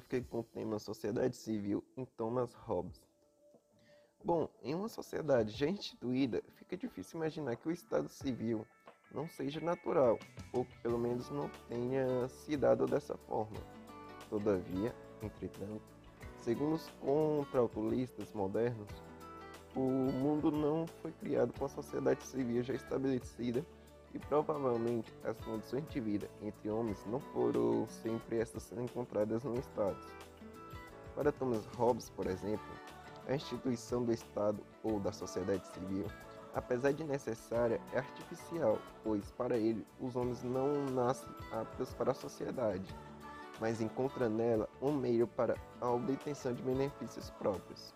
eu fiquei com o tema Sociedade Civil em Thomas Hobbes. Bom, em uma sociedade já instituída, fica difícil imaginar que o Estado Civil não seja natural, ou que pelo menos não tenha se dado dessa forma. Todavia, entretanto, segundo os contraautolistas modernos, o mundo não foi criado com a sociedade civil já estabelecida e provavelmente as condições de vida entre homens não foram sempre essas encontradas no Estado. Para Thomas Hobbes, por exemplo, a instituição do Estado ou da sociedade civil, apesar de necessária, é artificial, pois para ele os homens não nascem aptos para a sociedade, mas encontram nela um meio para a obtenção de benefícios próprios.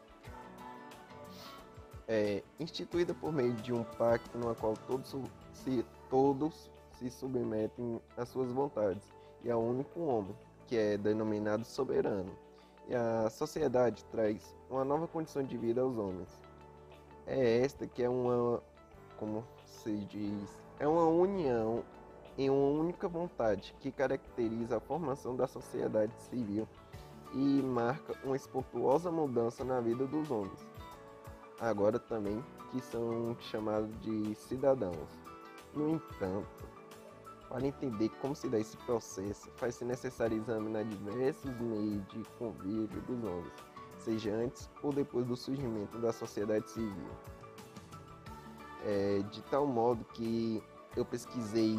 É instituída por meio de um pacto no qual todos se todos se submetem às suas vontades e ao único homem, que é denominado soberano. E a sociedade traz uma nova condição de vida aos homens. É esta que é uma, como se diz, é uma união em uma única vontade que caracteriza a formação da sociedade civil e marca uma espontuosa mudança na vida dos homens. Agora também que são chamados de cidadãos. No entanto, para entender como se dá esse processo, faz-se necessário examinar diversos meios de convívio dos homens, seja antes ou depois do surgimento da sociedade civil. É, de tal modo que eu pesquisei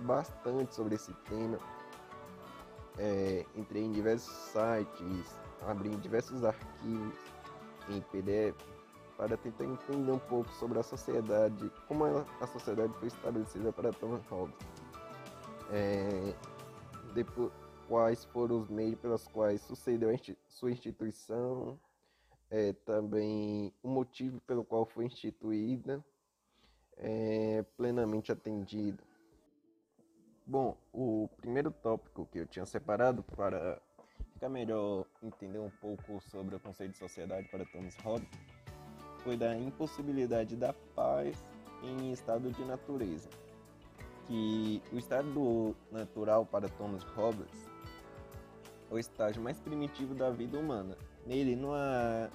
bastante sobre esse tema, é, entrei em diversos sites, abri diversos arquivos em PDF para tentar entender um pouco sobre a sociedade, como a sociedade foi estabelecida para Thomas Hobbes. É, depois, quais foram os meios pelos quais sucedeu sua instituição, é, também o motivo pelo qual foi instituída, é, plenamente atendida. Bom, o primeiro tópico que eu tinha separado para ficar melhor entender um pouco sobre o conceito de sociedade para Thomas Hobbes foi da impossibilidade da paz em estado de natureza, que o estado natural para Thomas Hobbes é o estágio mais primitivo da vida humana. Nele não há,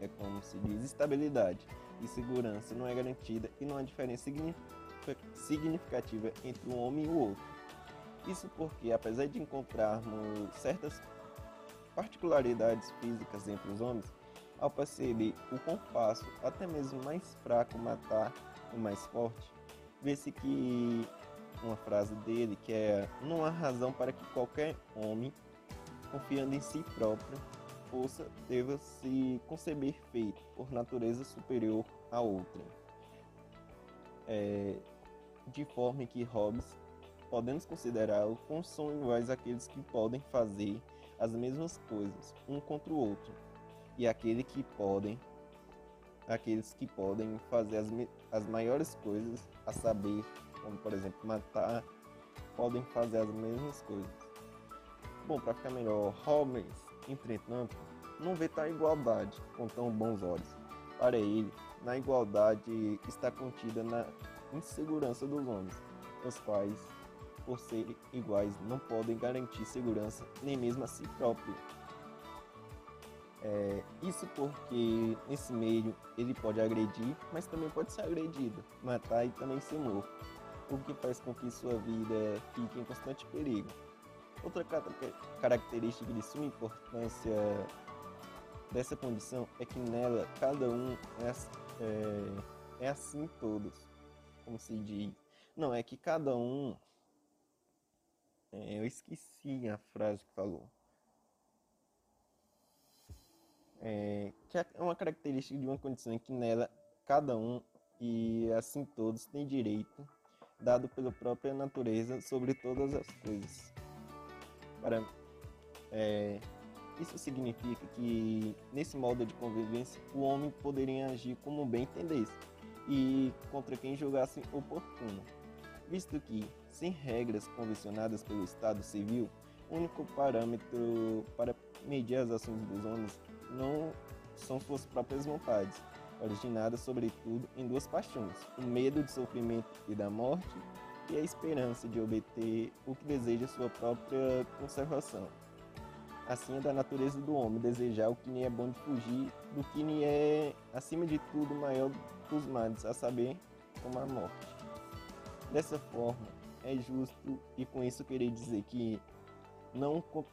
é como se diz, estabilidade e segurança não é garantida e não há diferença significativa entre um homem e o outro. Isso porque, apesar de encontrarmos certas particularidades físicas entre os homens, ao perceber o fácil, até mesmo mais fraco, matar o mais forte, vê-se que uma frase dele que é não há razão para que qualquer homem, confiando em si próprio, força deva se conceber feito por natureza superior a outra. É, de forma que Hobbes podemos considerá-lo como são iguais àqueles que podem fazer as mesmas coisas um contra o outro e aquele que podem aqueles que podem fazer as, as maiores coisas, a saber, como por exemplo matar, podem fazer as mesmas coisas. Bom, para ficar melhor, Hobbes, entretanto, não vê tal igualdade com tão bons olhos. Para ele, na igualdade está contida na insegurança dos homens, os quais, por serem iguais, não podem garantir segurança nem mesmo a si próprios é, isso porque nesse meio ele pode agredir, mas também pode ser agredido, matar e também ser morto, o que faz com que sua vida fique em constante perigo. Outra característica de suma importância dessa condição é que nela cada um é, é, é assim todos, como se diz. Não, é que cada um. É, eu esqueci a frase que falou é, que é uma característica de uma condição em que nela cada um e assim todos têm direito dado pela própria natureza sobre todas as coisas. Para, é, isso significa que nesse modo de convivência o homem poderia agir como bem entendesse e contra quem julgasse oportuno, visto que, sem regras convencionadas pelo Estado civil, o único parâmetro para medir as ações dos homens não são suas próprias vontades, originadas sobretudo em duas paixões: o medo de sofrimento e da morte e a esperança de obter o que deseja sua própria conservação. Assim é da natureza do homem desejar o que lhe é bom de fugir do que lhe é, acima de tudo, maior dos males, a saber, como a morte. Dessa forma, é justo e com isso querer dizer que não co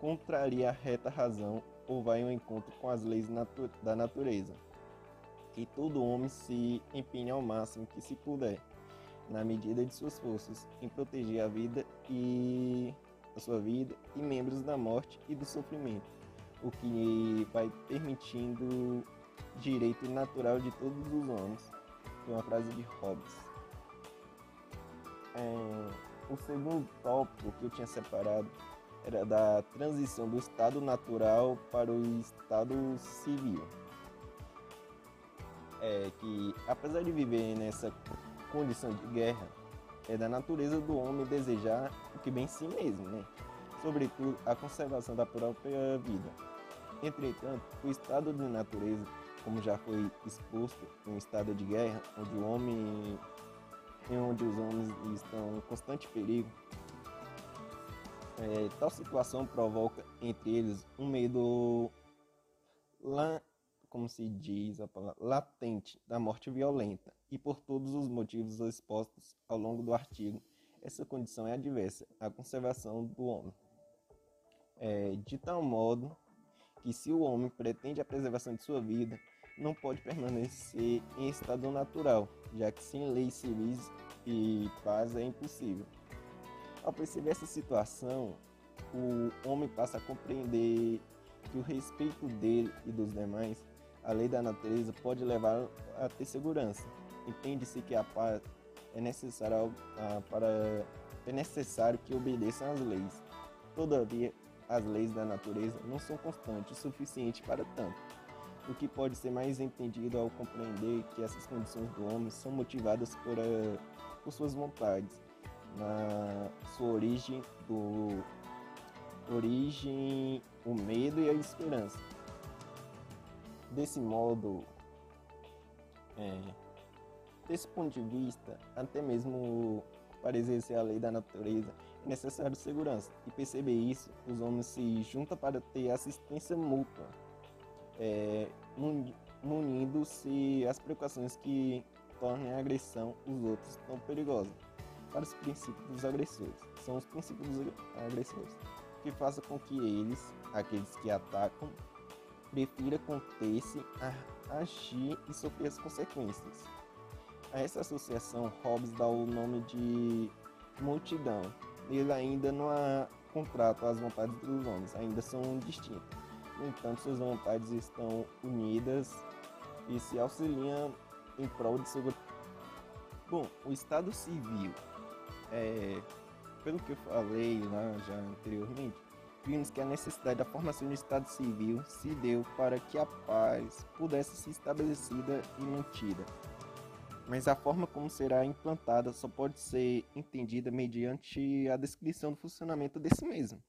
contraria a reta razão ou vai ao encontro com as leis natu da natureza. Que todo homem se empenhe ao máximo que se puder, na medida de suas forças, em proteger a vida e a sua vida e membros da morte e do sofrimento, o que vai permitindo direito natural de todos os homens. Foi uma frase de Hobbes. É, o segundo tópico que eu tinha separado era da transição do estado natural para o estado civil. É que, apesar de viver nessa condição de guerra, é da natureza do homem desejar o que bem si mesmo, né? Sobretudo a conservação da própria vida. Entretanto, o estado de natureza, como já foi exposto, um estado de guerra, onde o homem, em onde os homens estão em constante perigo, é, tal situação provoca entre eles um medo lá, como se diz a palavra, latente da morte violenta, e por todos os motivos expostos ao longo do artigo, essa condição é adversa à conservação do homem. É, de tal modo que, se o homem pretende a preservação de sua vida, não pode permanecer em estado natural, já que sem leis civis e paz é impossível. Ao perceber essa situação, o homem passa a compreender que o respeito dele e dos demais a lei da natureza pode levar a ter segurança. Entende-se que a paz é necessária para é necessário que obedeçam às leis. Todavia, as leis da natureza não são constantes o suficiente para tanto. O que pode ser mais entendido ao compreender que essas condições do homem são motivadas por, uh, por suas vontades, na sua origem do origem o medo e a esperança desse modo, é, desse ponto de vista, até mesmo para exercer a lei da natureza, é necessário segurança. E perceber isso, os homens se juntam para ter assistência mútua, é, munindo-se as precauções que tornem a agressão os outros tão perigosa. Para os princípios dos agressores, são os princípios dos agressores, que façam com que eles, aqueles que atacam, prefira conter-se a agir e sofrer as consequências. A essa associação, Hobbes dá o nome de multidão. Ele ainda não há contrato às vontades dos homens, ainda são distintas. No entanto, suas vontades estão unidas e se auxiliam em prol de seu. Bom, o Estado Civil, é, pelo que eu falei lá já anteriormente, vimos que a necessidade da formação de Estado civil se deu para que a paz pudesse ser estabelecida e mantida. Mas a forma como será implantada só pode ser entendida mediante a descrição do funcionamento desse mesmo,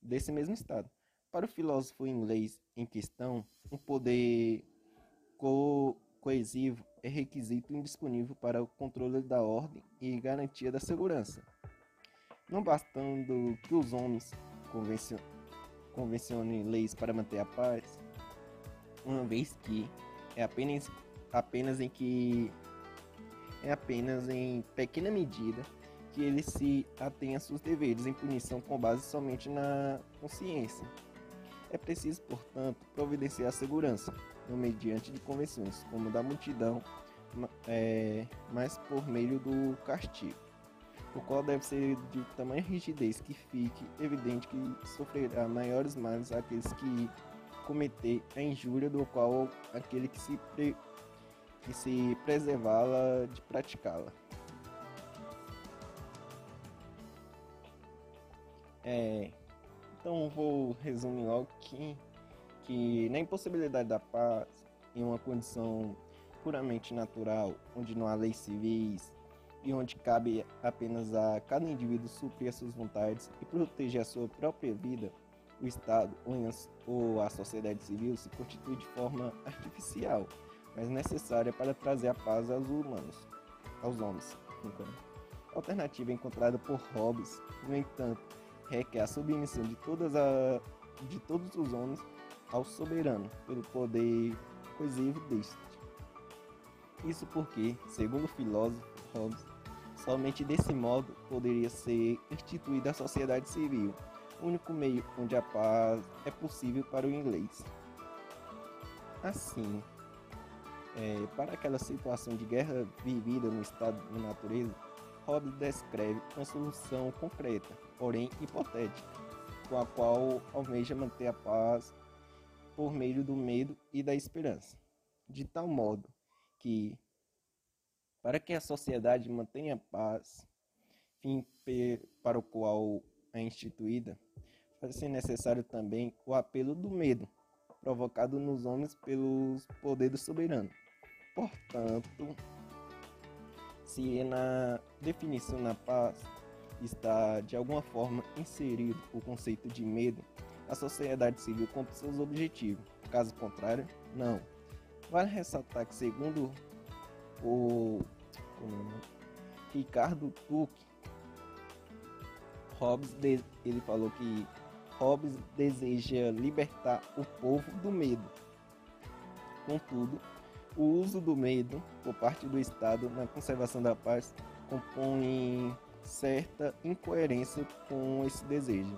desse mesmo Estado. Para o filósofo inglês em questão, um poder co coesivo é requisito indisponível para o controle da ordem e garantia da segurança. Não bastando que os homens convencione leis para manter a paz, uma vez que é apenas, apenas em que é apenas em pequena medida que ele se atém a seus deveres em punição com base somente na consciência. É preciso, portanto, providenciar a segurança, no mediante de convenções, como da multidão, é, mas por meio do castigo o qual deve ser de tamanha rigidez que fique evidente que sofrerá maiores males aqueles que cometer a injúria do qual aquele que se, pre... que se preservá-la de praticá-la. É, então vou resumir logo que, que na impossibilidade da paz, em uma condição puramente natural, onde não há leis civis, e onde cabe apenas a cada indivíduo suprir as suas vontades e proteger a sua própria vida, o Estado ou a sociedade civil se constitui de forma artificial, mas necessária para trazer a paz aos humanos, aos homens. A alternativa encontrada por Hobbes, no entanto, requer a submissão de, todas a, de todos os homens ao soberano, pelo poder coesivo deste. Isso porque, segundo o filósofo Hobbes, somente desse modo poderia ser instituída a sociedade civil, único meio onde a paz é possível para o inglês. Assim, é, para aquela situação de guerra vivida no estado de natureza, Hobbes descreve uma solução concreta, porém hipotética, com a qual almeja manter a paz por meio do medo e da esperança, de tal modo que, para que a sociedade mantenha a paz, fim para o qual é instituída, vai ser necessário também o apelo do medo, provocado nos homens pelos poderes soberanos. Portanto, se na definição da paz está de alguma forma inserido o conceito de medo, a sociedade civil cumpre seus objetivos. Caso contrário, não. Vale ressaltar que, segundo o, o Ricardo Tuck, Hobbes ele falou que Hobbes deseja libertar o povo do medo. Contudo, o uso do medo por parte do Estado na conservação da paz compõe certa incoerência com esse desejo.